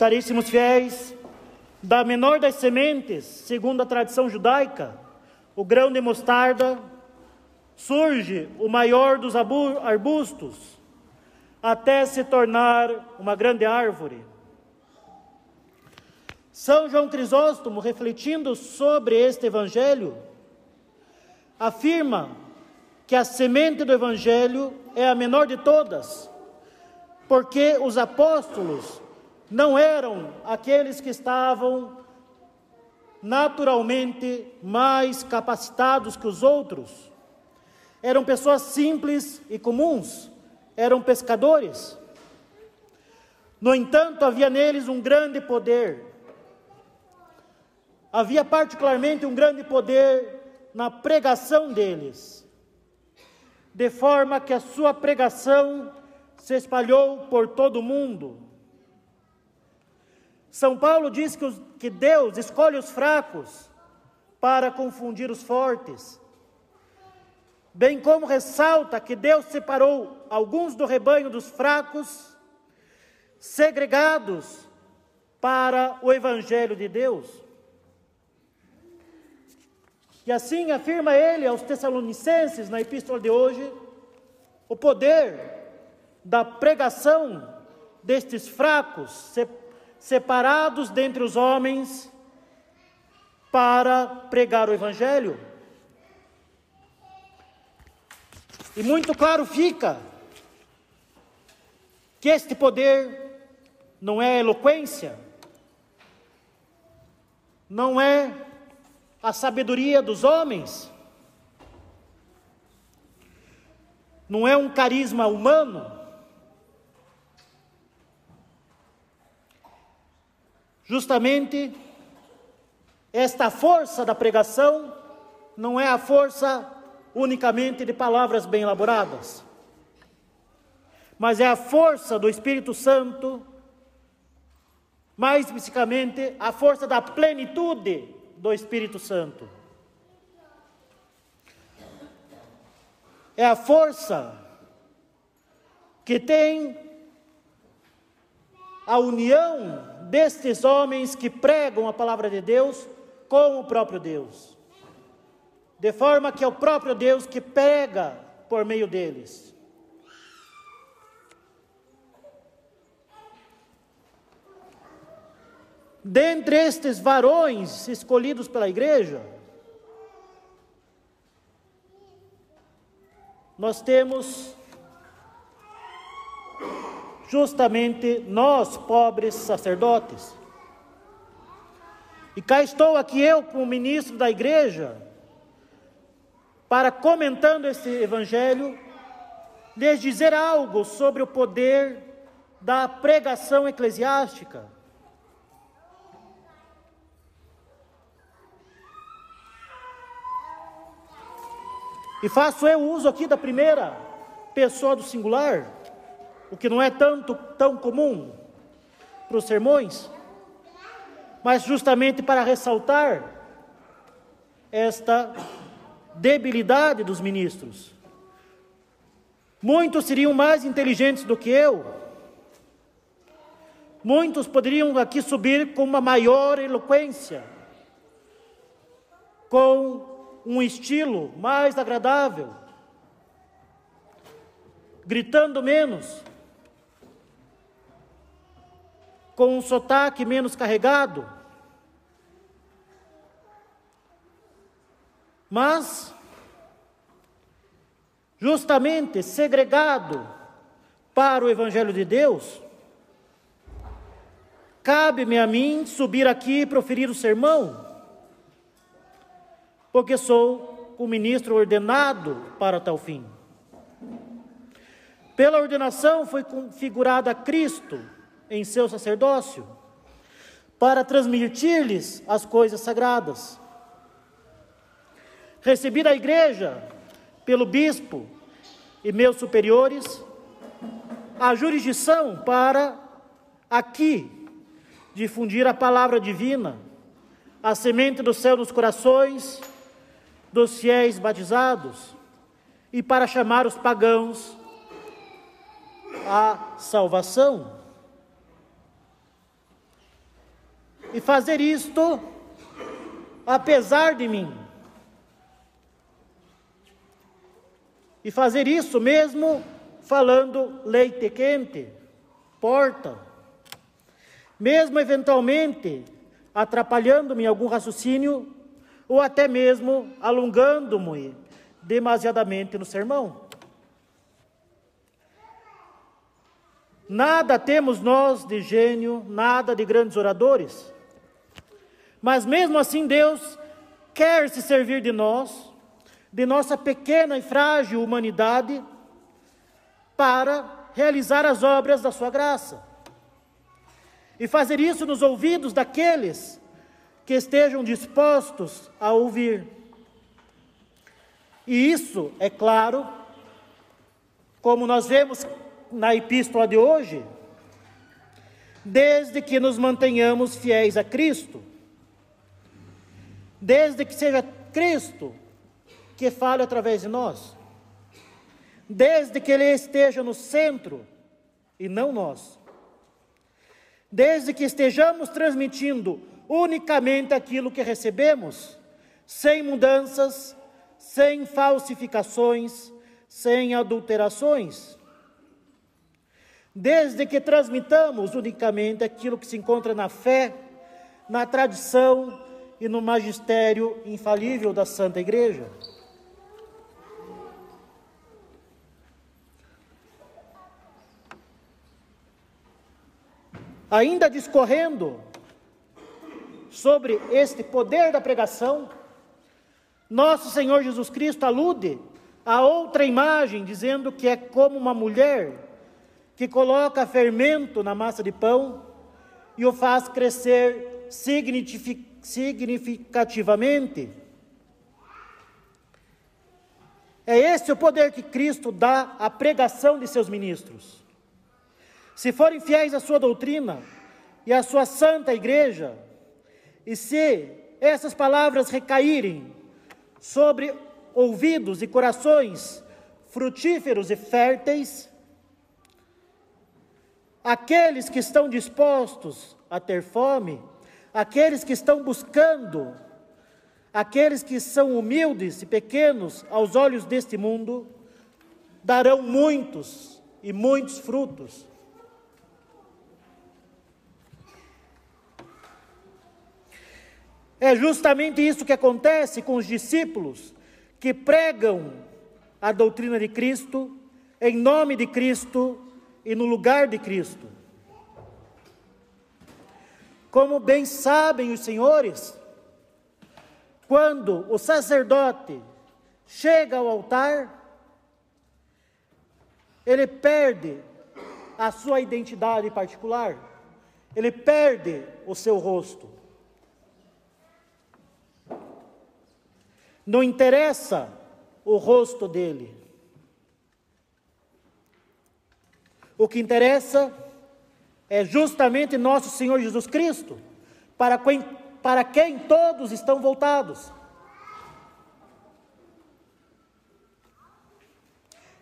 Caríssimos fiéis, da menor das sementes, segundo a tradição judaica, o grão de mostarda, surge o maior dos arbustos, até se tornar uma grande árvore. São João Crisóstomo, refletindo sobre este evangelho, afirma que a semente do evangelho é a menor de todas, porque os apóstolos não eram aqueles que estavam naturalmente mais capacitados que os outros. Eram pessoas simples e comuns, eram pescadores. No entanto, havia neles um grande poder. Havia particularmente um grande poder na pregação deles, de forma que a sua pregação se espalhou por todo o mundo. São Paulo diz que, os, que Deus escolhe os fracos para confundir os fortes, bem como ressalta que Deus separou alguns do rebanho dos fracos, segregados para o Evangelho de Deus. E assim afirma ele aos Tessalonicenses na epístola de hoje o poder da pregação destes fracos, separados dentre os homens para pregar o Evangelho. E muito claro fica que este poder não é eloquência, não é a sabedoria dos homens, não é um carisma humano, Justamente esta força da pregação não é a força unicamente de palavras bem elaboradas, mas é a força do Espírito Santo, mais especificamente a força da plenitude do Espírito Santo. É a força que tem a união destes homens que pregam a palavra de Deus com o próprio Deus. De forma que é o próprio Deus que prega por meio deles. Dentre estes varões escolhidos pela igreja, nós temos justamente nós, pobres sacerdotes. E cá estou aqui eu, como ministro da igreja, para comentando esse evangelho, lhes dizer algo sobre o poder da pregação eclesiástica. E faço eu uso aqui da primeira pessoa do singular o que não é tanto tão comum para os sermões, mas justamente para ressaltar esta debilidade dos ministros. Muitos seriam mais inteligentes do que eu. Muitos poderiam aqui subir com uma maior eloquência, com um estilo mais agradável, gritando menos, com um sotaque menos carregado. Mas, justamente segregado para o Evangelho de Deus, cabe-me a mim subir aqui e proferir o sermão, porque sou o ministro ordenado para tal fim. Pela ordenação foi configurada Cristo em seu sacerdócio, para transmitir-lhes as coisas sagradas. Recebi da igreja, pelo bispo e meus superiores, a jurisdição para aqui difundir a palavra divina, a semente do céu nos corações dos fiéis batizados e para chamar os pagãos à salvação. E fazer isto apesar de mim. E fazer isso mesmo falando leite quente, porta, mesmo eventualmente atrapalhando-me algum raciocínio ou até mesmo alongando-me demasiadamente no sermão. Nada temos nós de gênio, nada de grandes oradores. Mas mesmo assim, Deus quer se servir de nós, de nossa pequena e frágil humanidade, para realizar as obras da Sua graça. E fazer isso nos ouvidos daqueles que estejam dispostos a ouvir. E isso, é claro, como nós vemos na epístola de hoje, desde que nos mantenhamos fiéis a Cristo, desde que seja Cristo que fale através de nós, desde que Ele esteja no centro e não nós, desde que estejamos transmitindo unicamente aquilo que recebemos, sem mudanças, sem falsificações, sem adulterações. Desde que transmitamos unicamente aquilo que se encontra na fé, na tradição e no magistério infalível da Santa Igreja. Ainda discorrendo sobre este poder da pregação, nosso Senhor Jesus Cristo alude a outra imagem, dizendo que é como uma mulher que coloca fermento na massa de pão e o faz crescer significativamente. É esse o poder que Cristo dá à pregação de seus ministros. Se forem fiéis à sua doutrina e à sua santa igreja, e se essas palavras recaírem sobre ouvidos e corações frutíferos e férteis, aqueles que estão dispostos a ter fome, aqueles que estão buscando, aqueles que são humildes e pequenos aos olhos deste mundo, darão muitos e muitos frutos. É justamente isso que acontece com os discípulos que pregam a doutrina de Cristo, em nome de Cristo, e no lugar de Cristo. Como bem sabem os senhores, quando o sacerdote chega ao altar, ele perde a sua identidade particular, ele perde o seu rosto. Não interessa o rosto dele, O que interessa é justamente nosso Senhor Jesus Cristo, para quem, para quem todos estão voltados.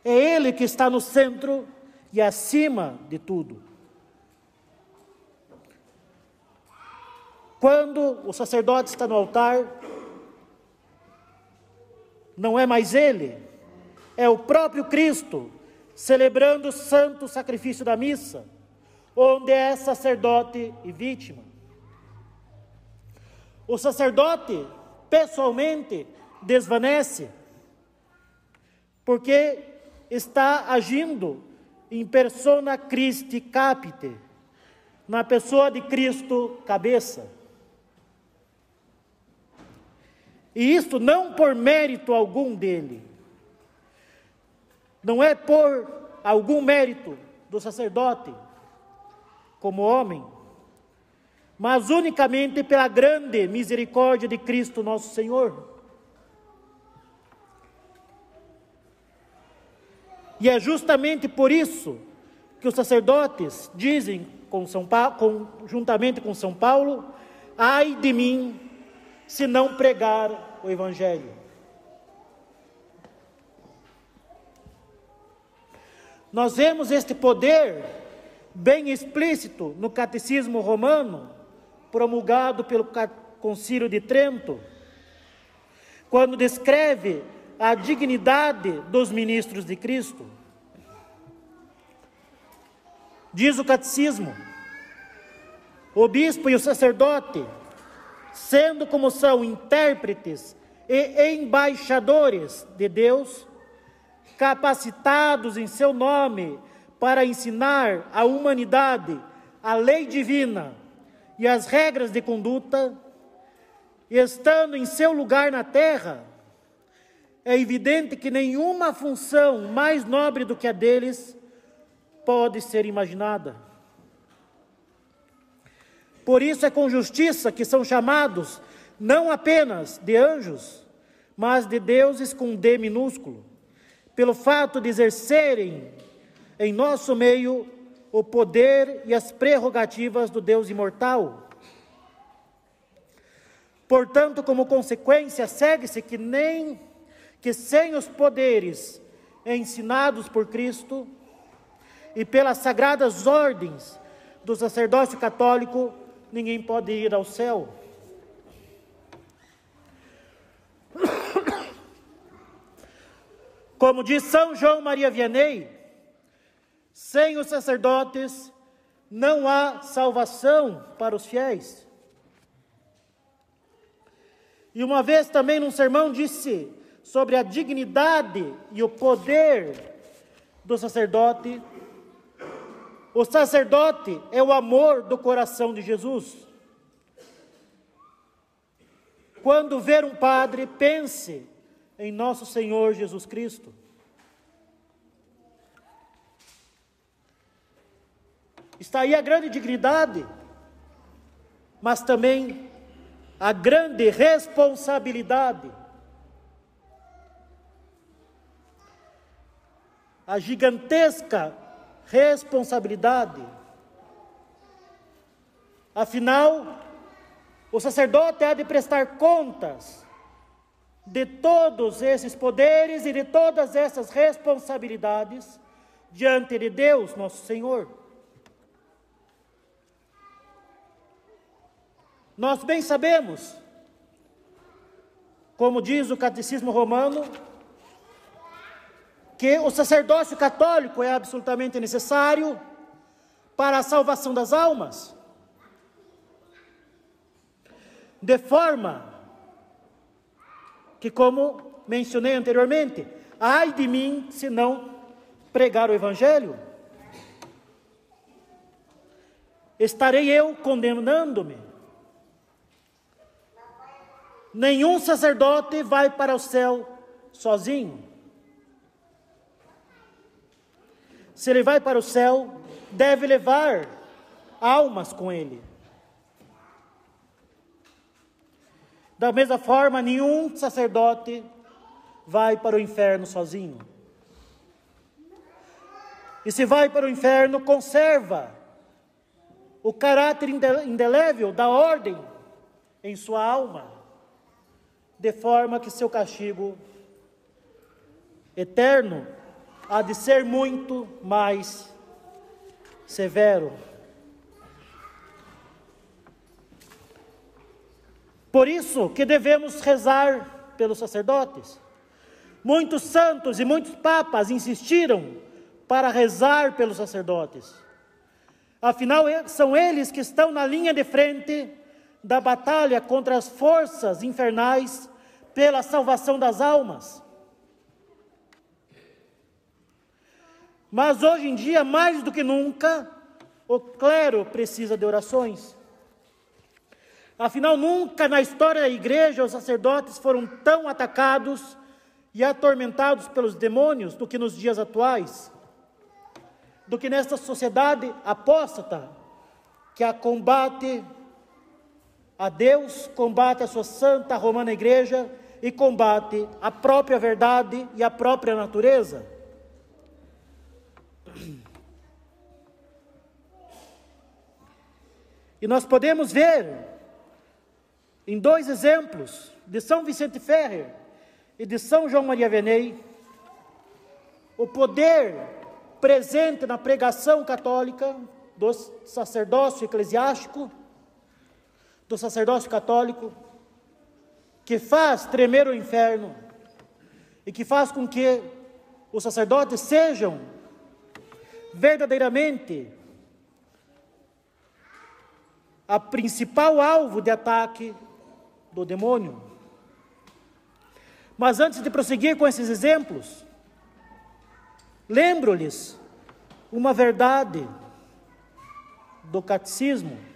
É Ele que está no centro e acima de tudo. Quando o sacerdote está no altar, não é mais ele, é o próprio Cristo celebrando o santo sacrifício da missa, onde é sacerdote e vítima. O sacerdote, pessoalmente, desvanece, porque está agindo em persona Christi capite, na pessoa de Cristo cabeça. E isso não por mérito algum dele, não é por algum mérito do sacerdote, como homem, mas unicamente pela grande misericórdia de Cristo nosso Senhor. E é justamente por isso que os sacerdotes dizem, com São com, juntamente com São Paulo, ai de mim se não pregar o Evangelho. Nós vemos este poder bem explícito no Catecismo Romano, promulgado pelo Concílio de Trento, quando descreve a dignidade dos ministros de Cristo. Diz o catecismo: o bispo e o sacerdote, sendo como são intérpretes e embaixadores de Deus, capacitados em seu nome para ensinar à humanidade a lei divina e as regras de conduta, estando em seu lugar na terra, é evidente que nenhuma função mais nobre do que a deles pode ser imaginada. Por isso é com justiça que são chamados não apenas de anjos, mas de deuses com D minúsculo, pelo fato de exercerem em nosso meio o poder e as prerrogativas do Deus imortal. Portanto, como consequência, segue-se que nem que sem os poderes ensinados por Cristo e pelas sagradas ordens do sacerdócio católico, ninguém pode ir ao céu. Como diz São João Maria Vianney, sem os sacerdotes não há salvação para os fiéis. E uma vez também num sermão disse sobre a dignidade e o poder do sacerdote. O sacerdote é o amor do coração de Jesus. Quando ver um padre, pense em nosso Senhor Jesus Cristo. Está aí a grande dignidade, mas também a grande responsabilidade. A gigantesca responsabilidade. Afinal, o sacerdote há de prestar contas de todos esses poderes e de todas essas responsabilidades diante de Deus, nosso Senhor. Nós bem sabemos, como diz o Catecismo Romano, que o sacerdócio católico é absolutamente necessário para a salvação das almas, de forma que, como mencionei anteriormente, ai de mim se não pregar o Evangelho. Estarei eu condenando-me Nenhum sacerdote vai para o céu sozinho. Se ele vai para o céu, deve levar almas com ele. Da mesma forma, nenhum sacerdote vai para o inferno sozinho. E se vai para o inferno, conserva o caráter indelével da ordem em sua alma de forma que seu castigo eterno há de ser muito mais severo. Por isso que devemos rezar pelos sacerdotes. Muitos santos e muitos papas insistiram para rezar pelos sacerdotes. Afinal, são eles que estão na linha de frente da batalha contra as forças infernais pela salvação das almas. Mas hoje em dia, mais do que nunca, o clero precisa de orações. Afinal, nunca na história da igreja os sacerdotes foram tão atacados e atormentados pelos demônios do que nos dias atuais, do que nesta sociedade apóstata que a combate a Deus, combate a sua santa romana igreja e combate a própria verdade e a própria natureza. E nós podemos ver em dois exemplos de São Vicente Ferrer e de São João Maria Venei o poder presente na pregação católica do sacerdócio eclesiástico do sacerdócio católico que faz tremer o inferno e que faz com que os sacerdotes sejam verdadeiramente a principal alvo de ataque do demônio. Mas antes de prosseguir com esses exemplos, lembro-lhes uma verdade do catecismo.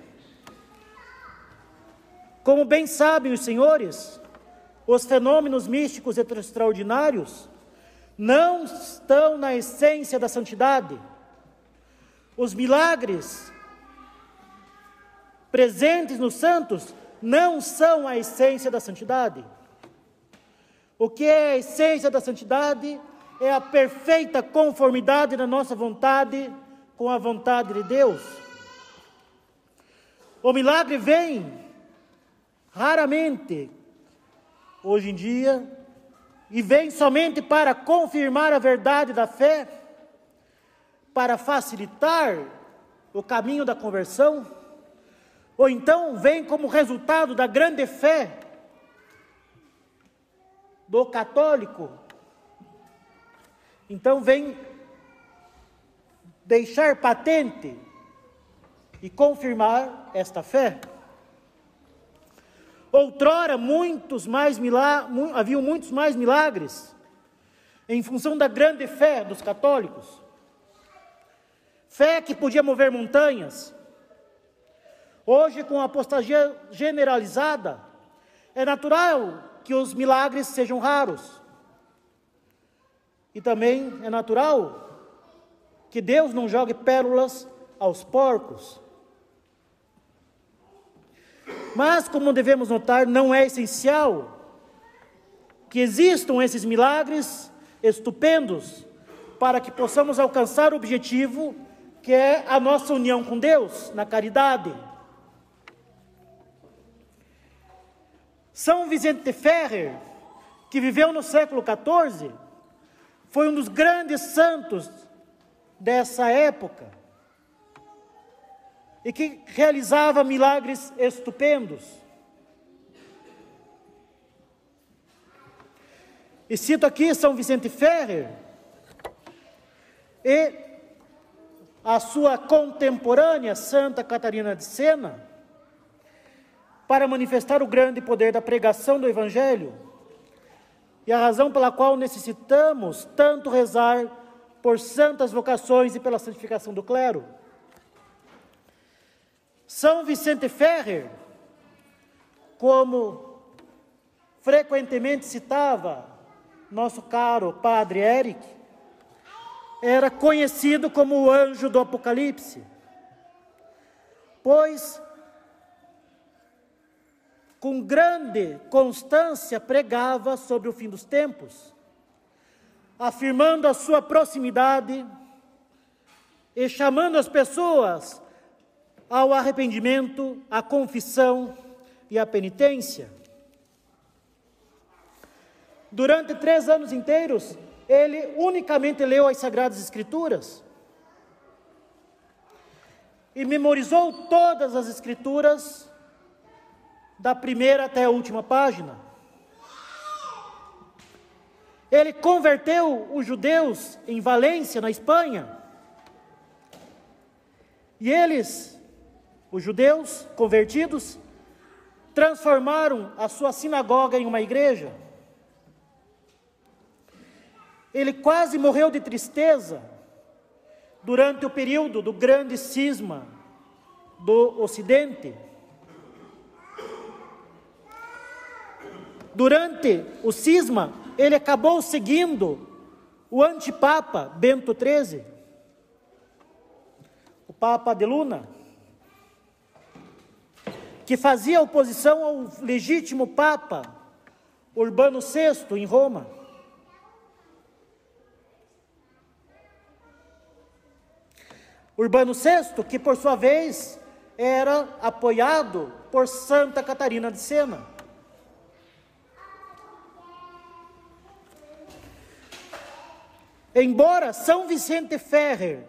Como bem sabem os senhores, os fenômenos místicos extraordinários não estão na essência da santidade. Os milagres presentes nos santos não são a essência da santidade. O que é a essência da santidade é a perfeita conformidade da nossa vontade com a vontade de Deus. O milagre vem raramente hoje em dia e vem somente para confirmar a verdade da fé, para facilitar o caminho da conversão ou então vem como resultado da grande fé do católico. Então vem deixar patente e confirmar esta fé. Outrora, muitos mais milagres, haviam muitos mais milagres em função da grande fé dos católicos. Fé que podia mover montanhas, Hoje, com a apostasia generalizada, é natural que os milagres sejam raros. E também é natural que Deus não jogue pérolas aos porcos. Mas, como devemos notar, não é essencial que existam esses milagres estupendos para que possamos alcançar o objetivo que é a nossa união com Deus na caridade. São Vicente de Ferrer, que viveu no século XIV, foi um dos grandes santos dessa época e que realizava milagres estupendos. E cito aqui São Vicente Ferrer e a sua contemporânea Santa Catarina de Sena, para manifestar o grande poder da pregação do Evangelho e a razão pela qual necessitamos tanto rezar por santas vocações e pela santificação do clero. São Vicente Ferrer, como frequentemente citava nosso caro padre Eric, era conhecido como o anjo do Apocalipse, pois com grande constância pregava sobre o fim dos tempos, afirmando a sua proximidade e chamando as pessoas ao arrependimento, à confissão e à penitência. Durante três anos inteiros, ele unicamente leu as Sagradas Escrituras e memorizou todas as Escrituras da primeira até a última página. Ele converteu os judeus em Valência, na Espanha. E eles, os judeus convertidos, transformaram a sua sinagoga em uma igreja. Ele quase morreu de tristeza durante o período do grande cisma do Ocidente. Durante o cisma, ele acabou seguindo o antipapa Bento XIII, o Papa de Luna, que fazia oposição ao legítimo Papa Urbano VI em Roma. Urbano VI, que por sua vez era apoiado por Santa Catarina de Sena. Embora São Vicente Ferrer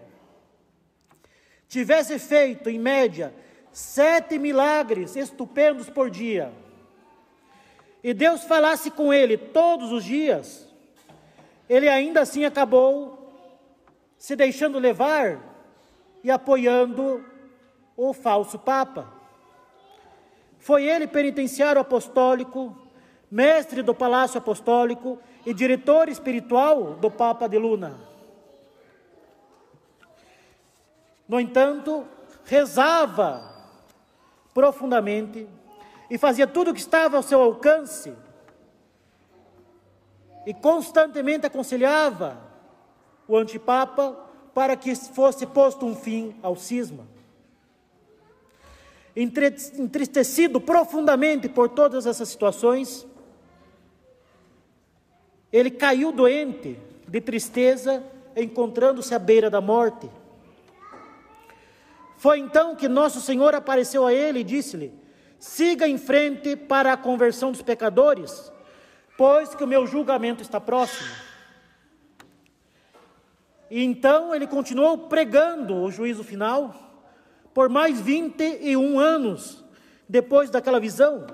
tivesse feito, em média, sete milagres estupendos por dia, e Deus falasse com ele todos os dias, ele ainda assim acabou se deixando levar e apoiando o falso Papa. Foi ele penitenciário apostólico, mestre do Palácio Apostólico e diretor espiritual do Papa de Luna. No entanto, rezava profundamente e fazia tudo o que estava ao seu alcance e constantemente aconselhava o antipapa para que fosse posto um fim ao cisma. Entristecido profundamente por todas essas situações, ele caiu doente de tristeza, encontrando-se à beira da morte. Foi então que Nosso Senhor apareceu a ele e disse-lhe: Siga em frente para a conversão dos pecadores, pois que o meu julgamento está próximo. E então ele continuou pregando o juízo final por mais 21 anos depois daquela visão,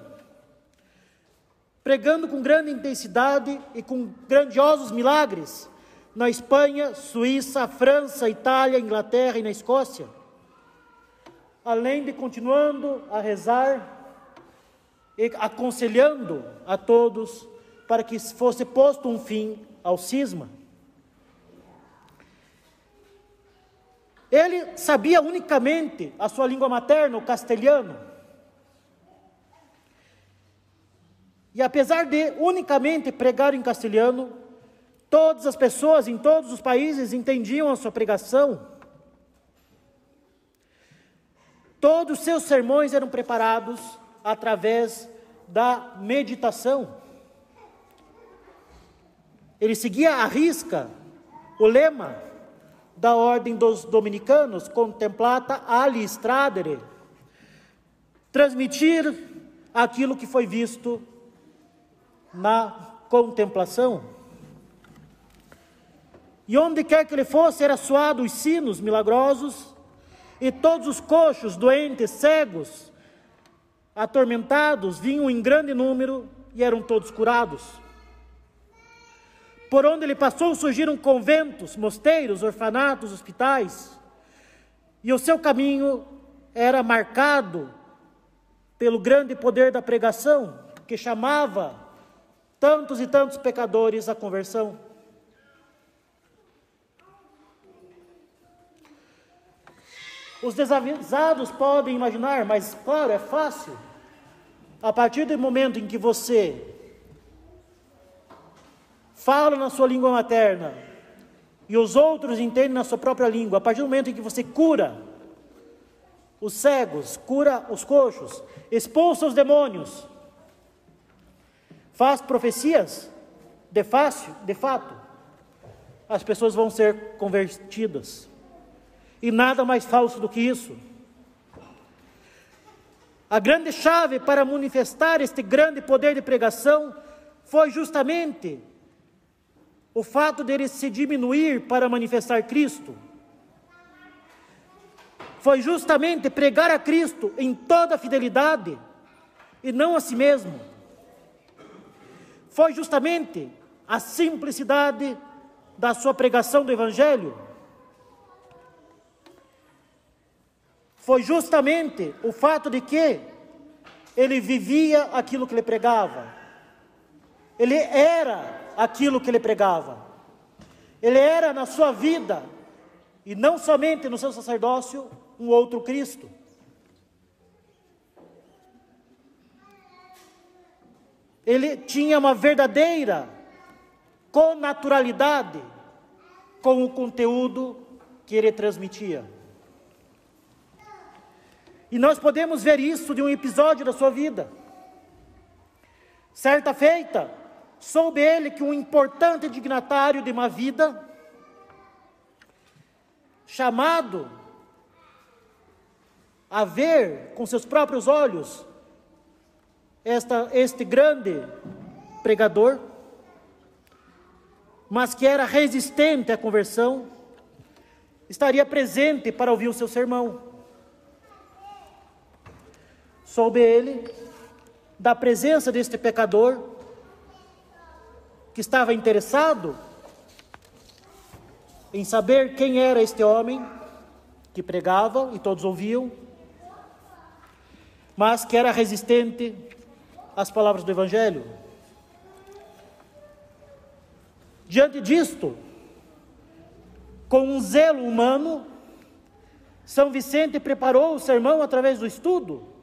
pregando com grande intensidade e com grandiosos milagres na Espanha, Suíça, França, Itália, Inglaterra e na Escócia além de continuando a rezar e aconselhando a todos para que fosse posto um fim ao cisma. Ele sabia unicamente a sua língua materna, o castelhano. E apesar de unicamente pregar em castelhano, todas as pessoas em todos os países entendiam a sua pregação Todos os seus sermões eram preparados através da meditação. Ele seguia à risca o lema da ordem dos dominicanos, contemplata ali stradere, transmitir aquilo que foi visto na contemplação. E onde quer que ele fosse, era suado os sinos milagrosos e todos os coxos, doentes, cegos, atormentados, vinham em grande número e eram todos curados. Por onde ele passou surgiram conventos, mosteiros, orfanatos, hospitais, e o seu caminho era marcado pelo grande poder da pregação, que chamava tantos e tantos pecadores à conversão. Os desavisados podem imaginar, mas claro, é fácil. A partir do momento em que você fala na sua língua materna e os outros entendem na sua própria língua, a partir do momento em que você cura os cegos, cura os coxos, expulsa os demônios, faz profecias, de fácil, de fato, as pessoas vão ser convertidas. E nada mais falso do que isso. A grande chave para manifestar este grande poder de pregação foi justamente o fato dele se diminuir para manifestar Cristo. Foi justamente pregar a Cristo em toda a fidelidade e não a si mesmo. Foi justamente a simplicidade da sua pregação do Evangelho foi justamente o fato de que ele vivia aquilo que ele pregava. Ele era aquilo que ele pregava. Ele era na sua vida, e não somente no seu sacerdócio, um outro Cristo. Ele tinha uma verdadeira connaturalidade com o conteúdo que ele transmitia. E nós podemos ver isso de um episódio da sua vida. Certa feita, soube ele que um importante dignatário de uma vida, chamado a ver com seus próprios olhos esta, este grande pregador, mas que era resistente à conversão, estaria presente para ouvir o seu sermão. Soube ele da presença deste pecador que estava interessado em saber quem era este homem que pregava e todos ouviam, mas que era resistente às palavras do Evangelho. Diante disto, com um zelo humano, São Vicente preparou o sermão através do estudo,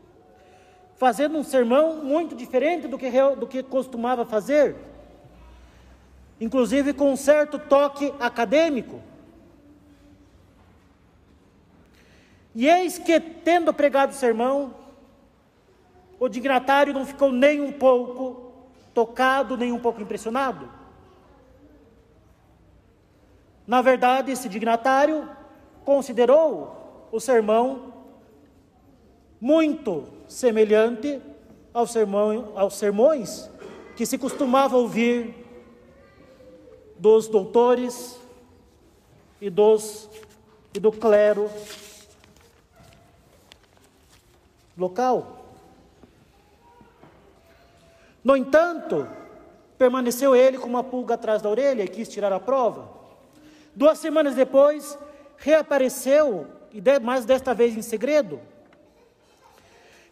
fazendo um sermão muito diferente do que, do que costumava fazer, inclusive com um certo toque acadêmico. E eis que, tendo pregado o sermão, o dignatário não ficou nem um pouco tocado, nem um pouco impressionado. Na verdade, esse dignatário considerou o sermão muito semelhante ao sermão, aos sermões que se costumava ouvir dos doutores e dos e do clero local. No entanto, permaneceu ele com uma pulga atrás da orelha e quis tirar a prova. Duas semanas depois, reapareceu, e mais desta vez em segredo.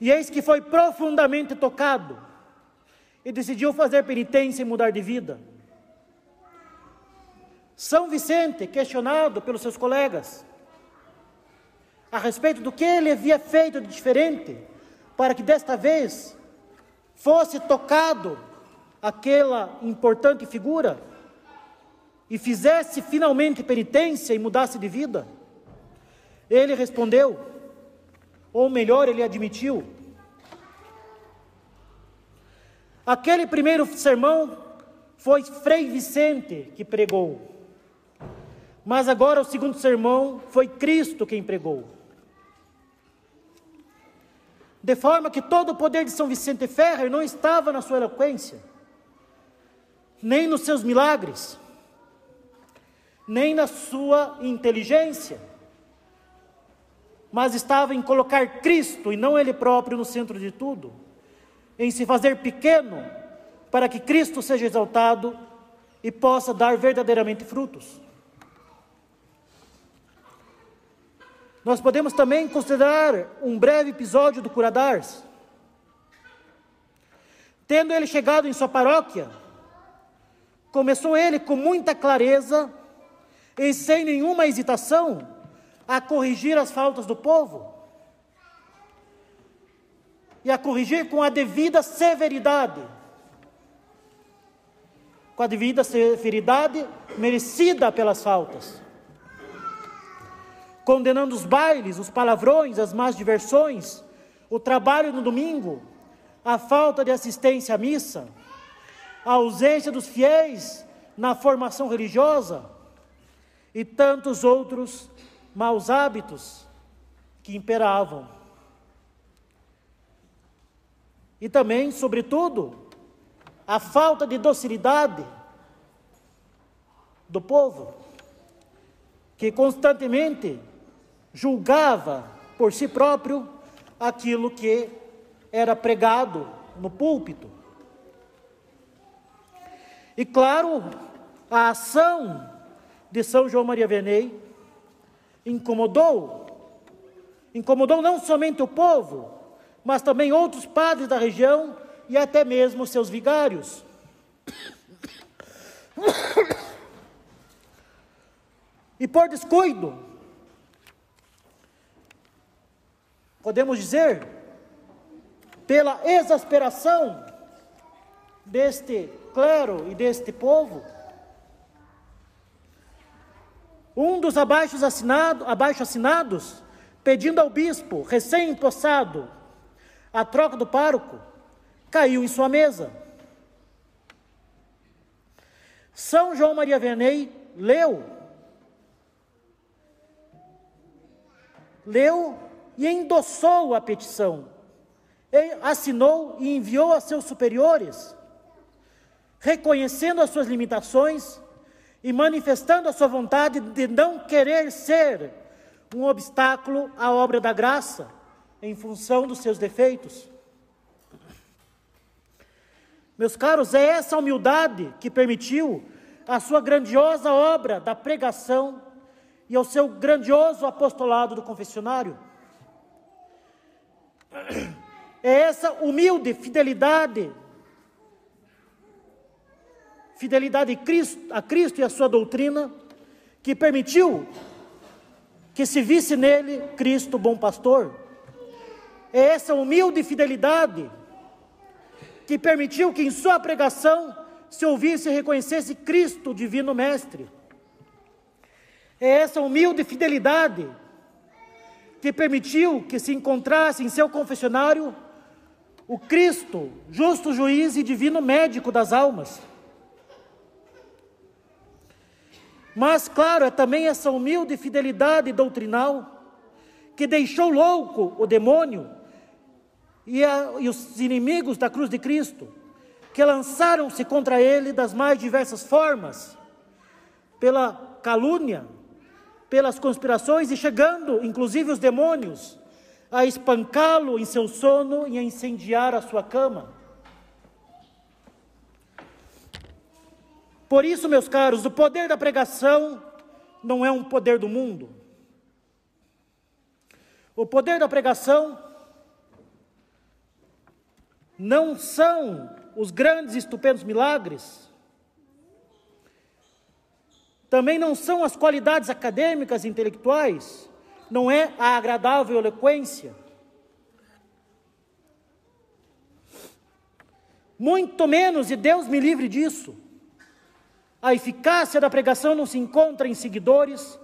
E eis que foi profundamente tocado e decidiu fazer penitência e mudar de vida. São Vicente, questionado pelos seus colegas a respeito do que ele havia feito de diferente, para que desta vez fosse tocado aquela importante figura e fizesse finalmente penitência e mudasse de vida? Ele respondeu, ou melhor, ele admitiu. Aquele primeiro sermão foi Frei Vicente que pregou, mas agora o segundo sermão foi Cristo quem pregou. De forma que todo o poder de São Vicente Ferrer não estava na sua eloquência, nem nos seus milagres, nem na sua inteligência, mas estava em colocar Cristo e não Ele próprio no centro de tudo, em se fazer pequeno para que Cristo seja exaltado e possa dar verdadeiramente frutos. Nós podemos também considerar um breve episódio do Curadars. Tendo ele chegado em sua paróquia, começou ele com muita clareza e sem nenhuma hesitação a corrigir as faltas do povo? E a corrigir com a devida severidade, com a devida severidade merecida pelas faltas, condenando os bailes, os palavrões, as más diversões, o trabalho no domingo, a falta de assistência à missa, a ausência dos fiéis na formação religiosa e tantos outros maus hábitos que imperavam. E também, sobretudo, a falta de docilidade do povo, que constantemente julgava por si próprio aquilo que era pregado no púlpito. E claro, a ação de São João Maria Vianney incomodou, incomodou não somente o povo, mas também outros padres da região e até mesmo seus vigários. E por descuido, podemos dizer, pela exasperação deste clero e deste povo, um dos abaixo, assinado, abaixo assinados, pedindo ao bispo, recém-empossado, a troca do pároco, caiu em sua mesa. São João Maria Vianney leu, leu e endossou a petição, assinou e enviou a seus superiores, reconhecendo as suas limitações e manifestando a sua vontade de não querer ser um obstáculo à obra da graça em função dos seus defeitos. Meus caros, é essa humildade que permitiu a sua grandiosa obra da pregação e ao seu grandioso apostolado do confessionário. É essa humilde fidelidade, fidelidade a Cristo, e a sua doutrina, que permitiu que se visse nele Cristo, bom pastor. É essa humilde fidelidade que permitiu que em sua pregação se ouvisse e reconhecesse Cristo, divino Mestre. É essa humilde fidelidade que permitiu que se encontrasse em seu confessionário o Cristo, justo juiz e divino médico das almas. Mas, claro, é também essa humilde fidelidade doutrinal que deixou louco o demônio e, a, e os inimigos da cruz de Cristo, que lançaram-se contra ele das mais diversas formas, pela calúnia, pelas conspirações e chegando, inclusive os demônios, a espancá-lo em seu sono e a incendiar a sua cama. Por isso, meus caros, o poder da pregação não é um poder do mundo. O poder da pregação não são os grandes e estupendos milagres, também não são as qualidades acadêmicas e intelectuais, não é a agradável eloquência. Muito menos, e Deus me livre disso. A eficácia da pregação não se encontra em seguidores,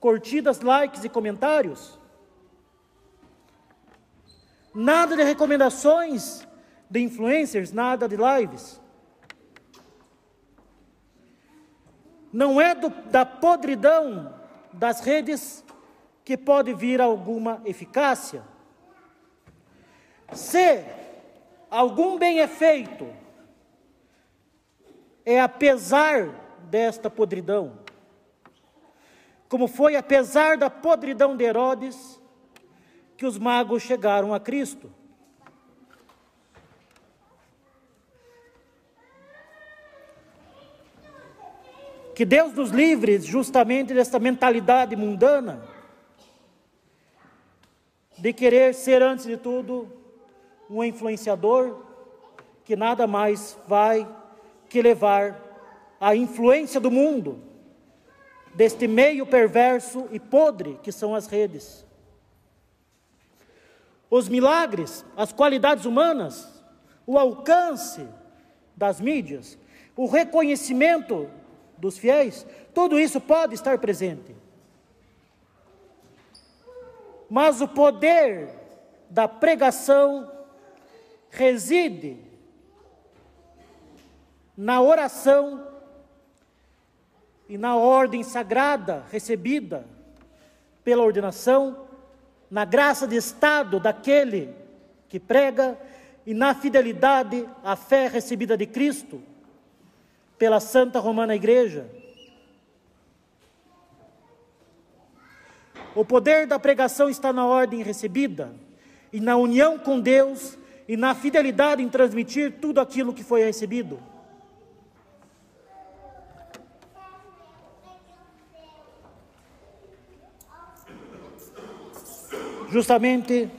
curtidas, likes e comentários. Nada de recomendações de influencers, nada de lives. Não é do, da podridão das redes que pode vir alguma eficácia. Se algum bem é feito, é apesar desta podridão. Como foi apesar da podridão de Herodes que os magos chegaram a Cristo. Que Deus nos livre justamente dessa mentalidade mundana, de querer ser, antes de tudo, um influenciador, que nada mais vai que levar a influência do mundo, deste meio perverso e podre que são as redes. Os milagres, as qualidades humanas, o alcance das mídias, o reconhecimento dos fiéis, tudo isso pode estar presente. Mas o poder da pregação reside na oração e na ordem sagrada recebida pela ordenação, na graça de estado daquele que prega e na fidelidade à fé recebida de Cristo pela Santa Romana Igreja. O poder da pregação está na ordem recebida e na união com Deus e na fidelidade em transmitir tudo aquilo que foi recebido. Justamente,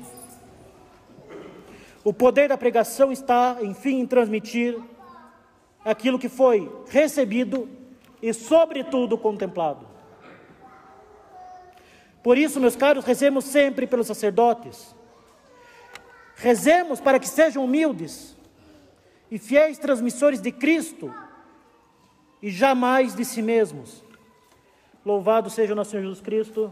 o poder da pregação está, enfim, em transmitir aquilo que foi recebido e, sobretudo, contemplado. Por isso, meus caros, rezemos sempre pelos sacerdotes. Rezemos para que sejam humildes e fiéis transmissores de Cristo e jamais de si mesmos. Louvado seja o nosso Senhor Jesus Cristo.